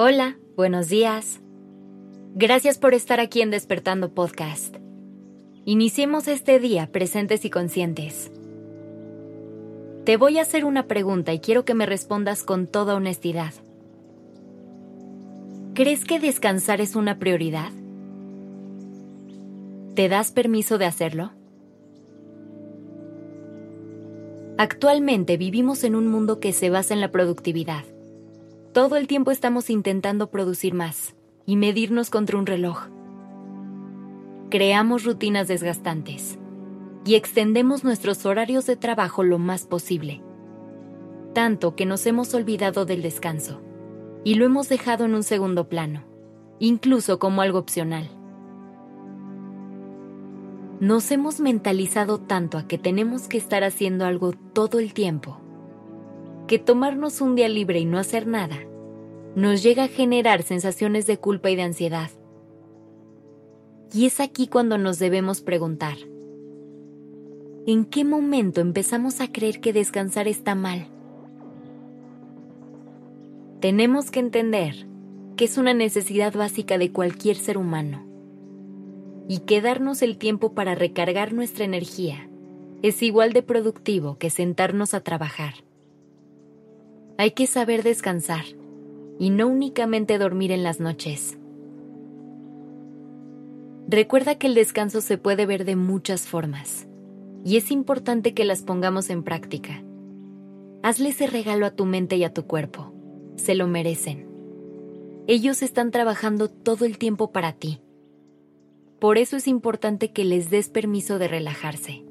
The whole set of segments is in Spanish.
Hola, buenos días. Gracias por estar aquí en Despertando Podcast. Iniciemos este día presentes y conscientes. Te voy a hacer una pregunta y quiero que me respondas con toda honestidad. ¿Crees que descansar es una prioridad? ¿Te das permiso de hacerlo? Actualmente vivimos en un mundo que se basa en la productividad. Todo el tiempo estamos intentando producir más y medirnos contra un reloj. Creamos rutinas desgastantes y extendemos nuestros horarios de trabajo lo más posible, tanto que nos hemos olvidado del descanso y lo hemos dejado en un segundo plano, incluso como algo opcional. Nos hemos mentalizado tanto a que tenemos que estar haciendo algo todo el tiempo, que tomarnos un día libre y no hacer nada nos llega a generar sensaciones de culpa y de ansiedad. Y es aquí cuando nos debemos preguntar, ¿en qué momento empezamos a creer que descansar está mal? Tenemos que entender que es una necesidad básica de cualquier ser humano y que darnos el tiempo para recargar nuestra energía es igual de productivo que sentarnos a trabajar. Hay que saber descansar y no únicamente dormir en las noches. Recuerda que el descanso se puede ver de muchas formas y es importante que las pongamos en práctica. Hazle ese regalo a tu mente y a tu cuerpo. Se lo merecen. Ellos están trabajando todo el tiempo para ti. Por eso es importante que les des permiso de relajarse.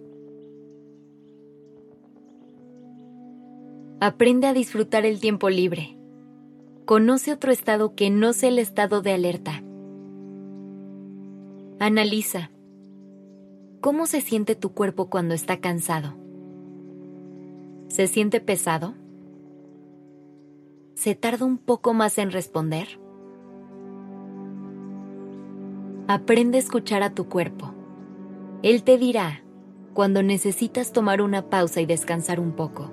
Aprende a disfrutar el tiempo libre. Conoce otro estado que no sea el estado de alerta. Analiza. ¿Cómo se siente tu cuerpo cuando está cansado? ¿Se siente pesado? ¿Se tarda un poco más en responder? Aprende a escuchar a tu cuerpo. Él te dirá cuando necesitas tomar una pausa y descansar un poco.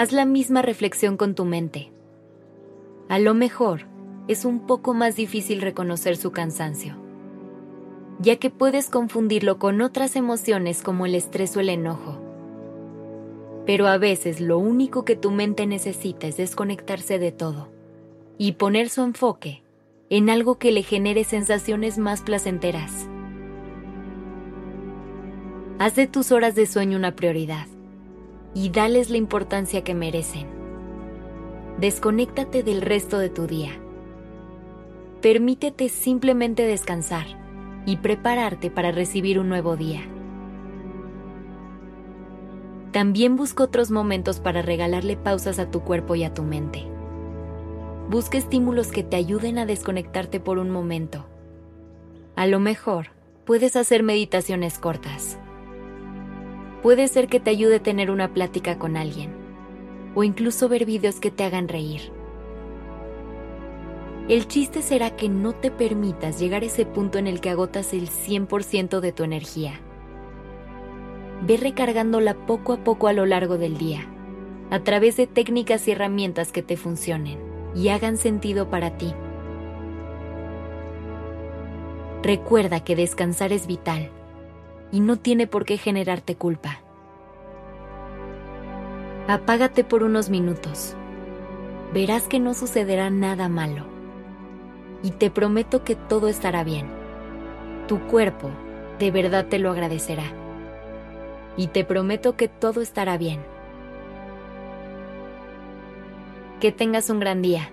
Haz la misma reflexión con tu mente. A lo mejor es un poco más difícil reconocer su cansancio, ya que puedes confundirlo con otras emociones como el estrés o el enojo. Pero a veces lo único que tu mente necesita es desconectarse de todo y poner su enfoque en algo que le genere sensaciones más placenteras. Haz de tus horas de sueño una prioridad y dales la importancia que merecen. Desconéctate del resto de tu día. Permítete simplemente descansar y prepararte para recibir un nuevo día. También busca otros momentos para regalarle pausas a tu cuerpo y a tu mente. Busca estímulos que te ayuden a desconectarte por un momento. A lo mejor, puedes hacer meditaciones cortas. Puede ser que te ayude a tener una plática con alguien, o incluso ver videos que te hagan reír. El chiste será que no te permitas llegar a ese punto en el que agotas el 100% de tu energía. Ve recargándola poco a poco a lo largo del día, a través de técnicas y herramientas que te funcionen y hagan sentido para ti. Recuerda que descansar es vital y no tiene por qué generarte culpa. Apágate por unos minutos. Verás que no sucederá nada malo. Y te prometo que todo estará bien. Tu cuerpo de verdad te lo agradecerá. Y te prometo que todo estará bien. Que tengas un gran día.